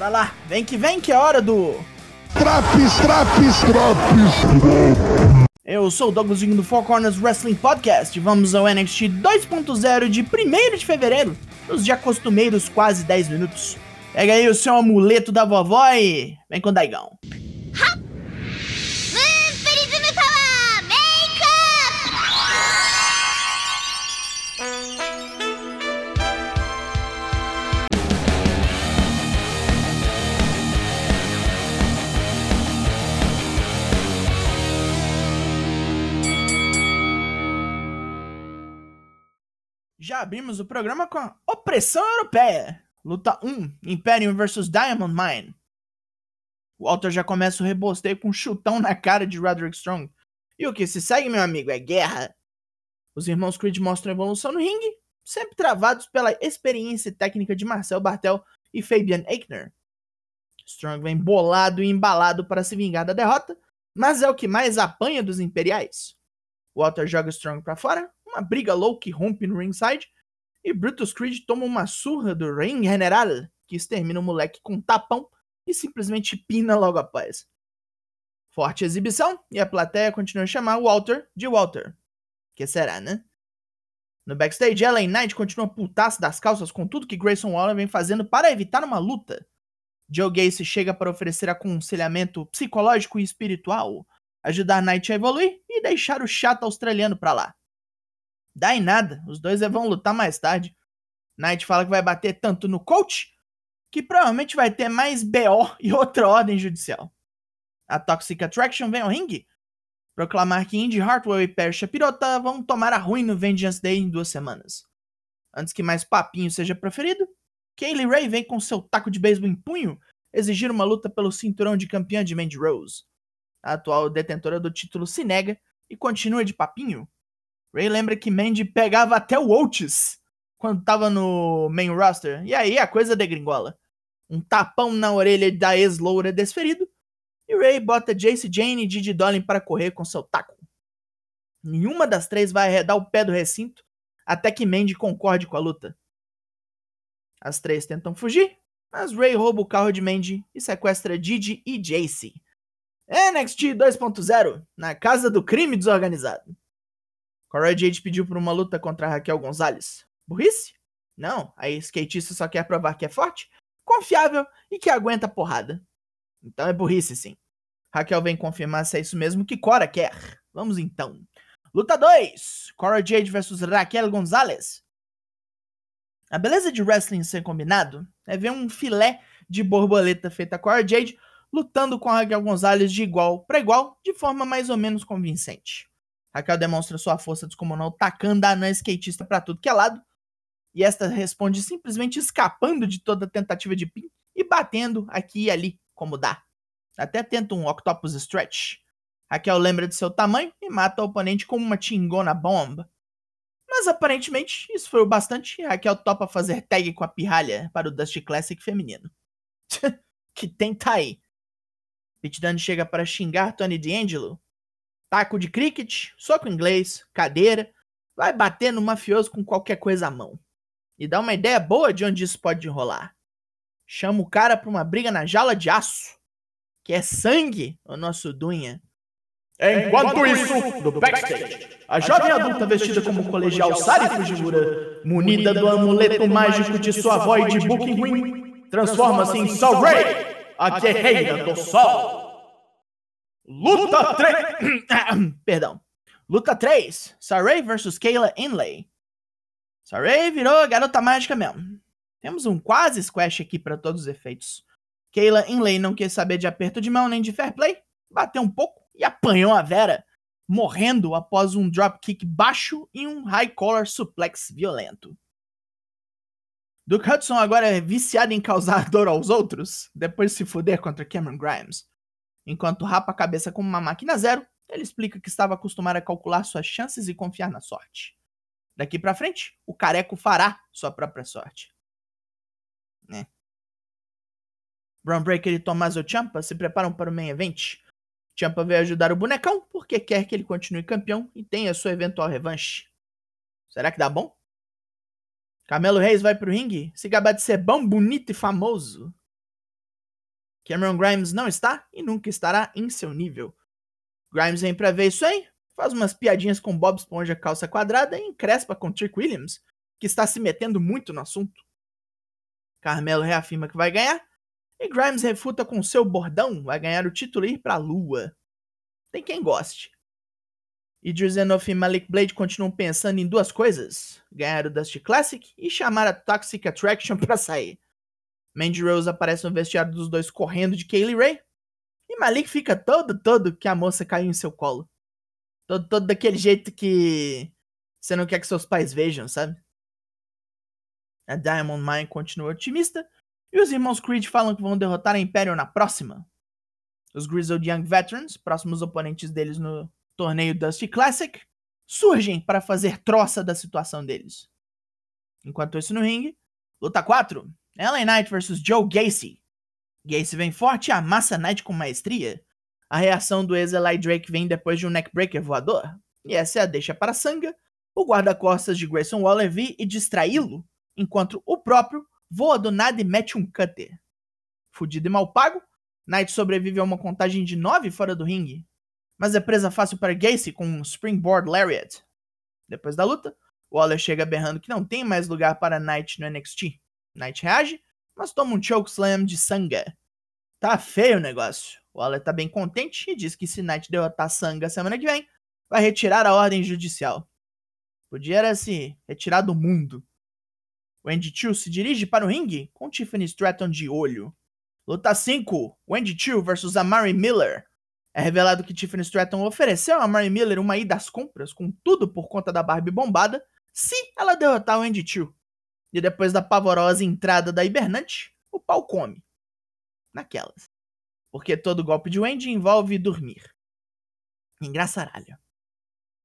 Bora lá, vem que vem que é hora do. Traps, traps, traps. Eu sou o Douglasinho do Four Corners Wrestling Podcast vamos ao NXT 2.0 de 1 de fevereiro, nos já costumeiros quase 10 minutos. Pega aí o seu amuleto da vovó e vem com o Daigão. ム Já abrimos o programa com a Opressão Europeia. Luta 1, Imperium vs Diamond Mine. O Walter já começa o rebosteio com um chutão na cara de Roderick Strong. E o que se segue, meu amigo, é guerra. Os irmãos Creed mostram evolução no ringue, sempre travados pela experiência técnica de Marcel Bartel e Fabian Eichner. Strong vem bolado e embalado para se vingar da derrota, mas é o que mais apanha dos imperiais. Walter joga Strong para fora, uma briga louca que rompe no ringside, e Brutus Creed toma uma surra do Ring General, que extermina o moleque com um tapão e simplesmente pina logo após. Forte exibição, e a plateia continua a chamar Walter de Walter. Que será, né? No backstage, LA Knight continua putaço das calças com tudo que Grayson Waller vem fazendo para evitar uma luta. Joe Gacy chega para oferecer aconselhamento psicológico e espiritual, ajudar Knight a evoluir e deixar o chato australiano pra lá. Dá em nada, os dois vão lutar mais tarde. Knight fala que vai bater tanto no coach que provavelmente vai ter mais BO e outra ordem judicial. A Toxic Attraction vem ao ringue proclamar que Indy Hartwell e Perry Shapirota vão tomar a ruim no Vengeance Day em duas semanas. Antes que mais papinho seja proferido, Kaylee Ray vem com seu taco de beisebol em punho exigir uma luta pelo cinturão de campeã de Mandy Rose. A atual detentora do título se nega e continua de papinho. Ray lembra que Mandy pegava até o Oates quando tava no main roster, e aí a coisa degringola. Um tapão na orelha da ex-loura desferido, e Ray bota Jace Jane e Didi Dolin para correr com seu taco. Nenhuma das três vai arredar o pé do recinto até que Mandy concorde com a luta. As três tentam fugir, mas Ray rouba o carro de Mandy e sequestra Didi e Jace. NXT 2.0 na casa do crime desorganizado. Cora Jade pediu por uma luta contra Raquel Gonzalez. Burrice? Não, a skatista só quer provar que é forte, confiável e que aguenta porrada. Então é burrice sim. Raquel vem confirmar se é isso mesmo que Cora quer. Vamos então. Luta 2: Cora Jade vs Raquel Gonzalez. A beleza de wrestling ser combinado é ver um filé de borboleta feita com Cora Jade lutando com a Raquel Gonzalez de igual para igual, de forma mais ou menos convincente. Raquel demonstra sua força descomunal tacando a anã skatista para tudo que é lado, e esta responde simplesmente escapando de toda tentativa de pin e batendo aqui e ali, como dá. Até tenta um Octopus Stretch. Raquel lembra de seu tamanho e mata o oponente com uma Tingona Bomb. Mas aparentemente isso foi o bastante e Raquel topa fazer tag com a pirralha para o Dusty Classic feminino. que tem tá aí. Pete Dunne chega para xingar Tony D'Angelo. Taco de cricket, soco inglês, cadeira, vai bater no mafioso com qualquer coisa à mão. E dá uma ideia boa de onde isso pode rolar. Chama o cara pra uma briga na jaula de aço. Que é sangue, o nosso Dunha. Enquanto isso, do backstage, A jovem adulta vestida como colegial Sari Fujimura, munida do amuleto mágico de sua avó e de Booking transforma-se em Sol Ray, a guerreira do sol. Luta 3. Perdão. Luta 3. Saray vs Kayla Inlay. Saray virou a garota mágica mesmo. Temos um quase squash aqui para todos os efeitos. Kayla Inlay não quis saber de aperto de mão nem de fair play, bateu um pouco e apanhou a Vera, morrendo após um dropkick baixo e um high collar suplex violento. Duke Hudson agora é viciado em causar dor aos outros, depois de se fuder contra Cameron Grimes. Enquanto rapa a cabeça como uma máquina zero, ele explica que estava acostumado a calcular suas chances e confiar na sorte. Daqui pra frente, o careco fará sua própria sorte. Né? Brown Breaker e Tommaso Ciampa se preparam para o main event. Ciampa veio ajudar o bonecão porque quer que ele continue campeão e tenha sua eventual revanche. Será que dá bom? Camelo Reis vai pro ringue se gabar de ser bom, bonito e famoso. Cameron Grimes não está e nunca estará em seu nível. Grimes vem pra ver isso aí, faz umas piadinhas com Bob Esponja calça quadrada e encrespa com Trick Williams, que está se metendo muito no assunto. Carmelo reafirma que vai ganhar, e Grimes refuta com seu bordão, vai ganhar o título e ir pra lua. Tem quem goste. Idris Enough e Malik Blade continuam pensando em duas coisas: ganhar o Dusty Classic e chamar a Toxic Attraction pra sair. Mandy Rose aparece no vestiário dos dois correndo de Kaylee Ray. E Malik fica todo, todo que a moça caiu em seu colo. Todo, todo daquele jeito que você não quer que seus pais vejam, sabe? A Diamond Mine continua otimista. E os irmãos Creed falam que vão derrotar a Imperium na próxima. Os Grizzled Young Veterans, próximos oponentes deles no torneio Dusty Classic, surgem para fazer troça da situação deles. Enquanto isso no ringue, luta 4, LA Knight vs Joe Gacy. Gacy vem forte e amassa Knight com maestria. A reação do ex-Eli Drake vem depois de um neckbreaker voador. E essa é a deixa para Sanga, o guarda-costas de Grayson Waller vir e distraí-lo, enquanto o próprio voa do nada e mete um cutter. Fudido e mal pago, Knight sobrevive a uma contagem de 9 fora do ringue, mas é presa fácil para Gacy com um Springboard Lariat. Depois da luta, Waller chega berrando que não tem mais lugar para Knight no NXT. Knight reage, mas toma um chokeslam de Sanga. Tá feio o negócio. Waller tá bem contente e diz que se Knight derrotar Sanga semana que vem, vai retirar a ordem judicial. Podia era se retirar do mundo. Wendy Chu se dirige para o ringue com Tiffany Stratton de olho. Luta 5: Wendy Chu vs Amari Miller. É revelado que Tiffany Stratton ofereceu a Amari Miller uma ida às compras, com tudo por conta da Barbie bombada, se ela derrotar o Wendy Chu. E depois da pavorosa entrada da hibernante, o pau come. Naquelas. Porque todo golpe de Wendy envolve dormir. Engraçaralho.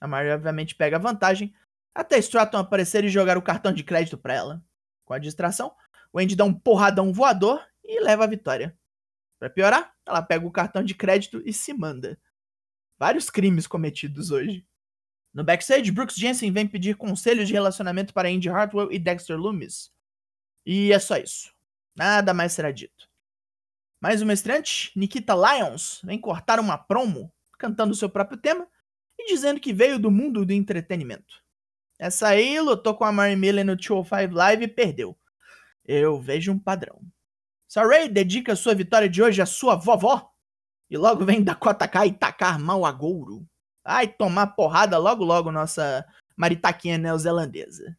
A Mari obviamente pega vantagem, até Stratton aparecer e jogar o cartão de crédito para ela. Com a distração, Wendy dá um porradão voador e leva a vitória. Para piorar, ela pega o cartão de crédito e se manda. Vários crimes cometidos hoje. No backstage, Brooks Jensen vem pedir conselhos de relacionamento para Andy Hartwell e Dexter Loomis. E é só isso. Nada mais será dito. Mais uma estreante, Nikita Lyons, vem cortar uma promo, cantando seu próprio tema e dizendo que veio do mundo do entretenimento. Essa aí lutou com a Mary Miller no 205 Live e perdeu. Eu vejo um padrão. Saray dedica sua vitória de hoje à sua vovó. E logo vem Dakota Kai tacar mal a Gouro. Ai, tomar porrada logo logo nossa maritaquinha neozelandesa.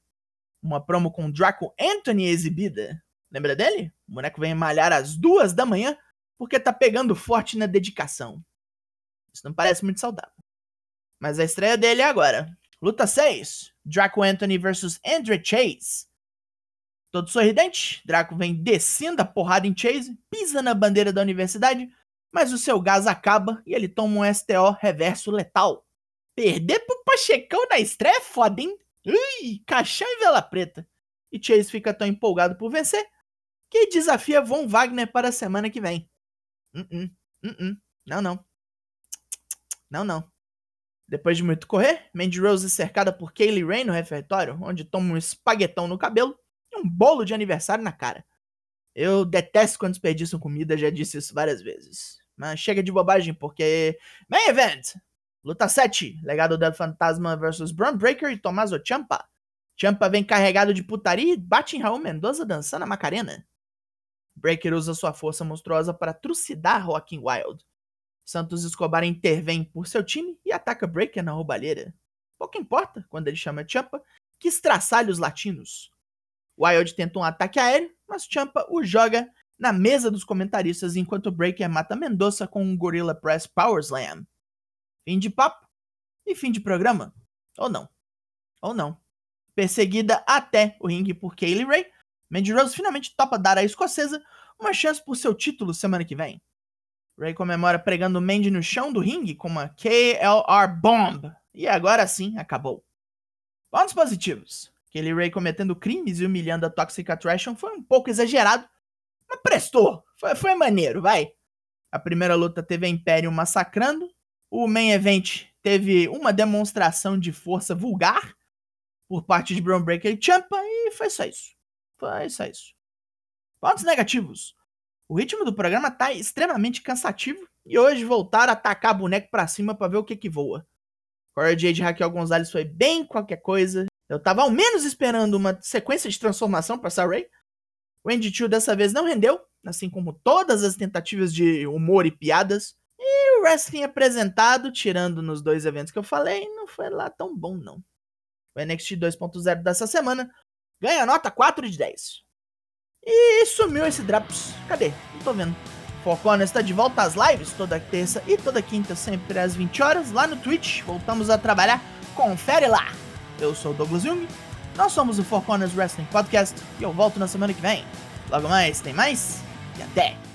Uma promo com Draco Anthony exibida. Lembra dele? O boneco vem malhar às duas da manhã porque tá pegando forte na dedicação. Isso não parece muito saudável. Mas a estreia dele é agora. Luta 6. Draco Anthony vs Andre Chase. Todo sorridente, Draco vem descendo a porrada em Chase, pisa na bandeira da universidade, mas o seu gás acaba e ele toma um STO reverso letal. Perder pro Pachecão na estreia é foda, hein? Ui, caixão e vela preta. E Chase fica tão empolgado por vencer que desafia Von Wagner para a semana que vem. Uh -uh, uh não, não. Não, não. Depois de muito correr, Mandy Rose é cercada por Kaylee Ray no refeitório, onde toma um espaguetão no cabelo e um bolo de aniversário na cara. Eu detesto quando desperdiçam comida, já disse isso várias vezes. Mas chega de bobagem, porque. Main Event! Luta 7, legado do Fantasma versus Braun Breaker e Tommaso Ciampa. Ciampa vem carregado de putaria e bate em Raul Mendoza dançando a Macarena. Breaker usa sua força monstruosa para trucidar Rocking Wild. Santos Escobar intervém por seu time e ataca Breaker na roubalheira. Pouco importa quando ele chama Champa que estraçalha os latinos. Wild tenta um ataque aéreo, mas Champa o joga na mesa dos comentaristas enquanto Breaker mata Mendoza com um Gorilla Press Power Slam. Fim de papo e fim de programa. Ou não. Ou não. Perseguida até o ringue por Kaylee Ray, Mandy Rose finalmente topa dar à escocesa uma chance por seu título semana que vem. Ray comemora pregando Mandy no chão do ringue com uma KLR Bomb. E agora sim, acabou. Pontos positivos. Aquele Ray cometendo crimes e humilhando a Toxic Attraction foi um pouco exagerado, mas prestou. Foi, foi maneiro, vai. A primeira luta teve a Imperium massacrando. O main event teve uma demonstração de força vulgar por parte de Braun Breaker e Champa e foi só isso. Foi só isso. Pontos negativos. O ritmo do programa tá extremamente cansativo e hoje voltaram a atacar boneco pra cima pra ver o que que voa. Corey de Raquel Gonzalez foi bem qualquer coisa. Eu tava ao menos esperando uma sequência de transformação pra Saray. O Andy Chu dessa vez não rendeu, assim como todas as tentativas de humor e piadas. E o wrestling apresentado, tirando nos dois eventos que eu falei, não foi lá tão bom não. O NXT 2.0 dessa semana ganha nota 4 de 10. E sumiu esse Drops. Cadê? Não tô vendo. Focona está de volta às lives toda terça e toda quinta, sempre às 20 horas, lá no Twitch. Voltamos a trabalhar. Confere lá. Eu sou o Douglas Jung. Nós somos o Four Corners Wrestling Podcast e eu volto na semana que vem. Logo mais, tem mais e até!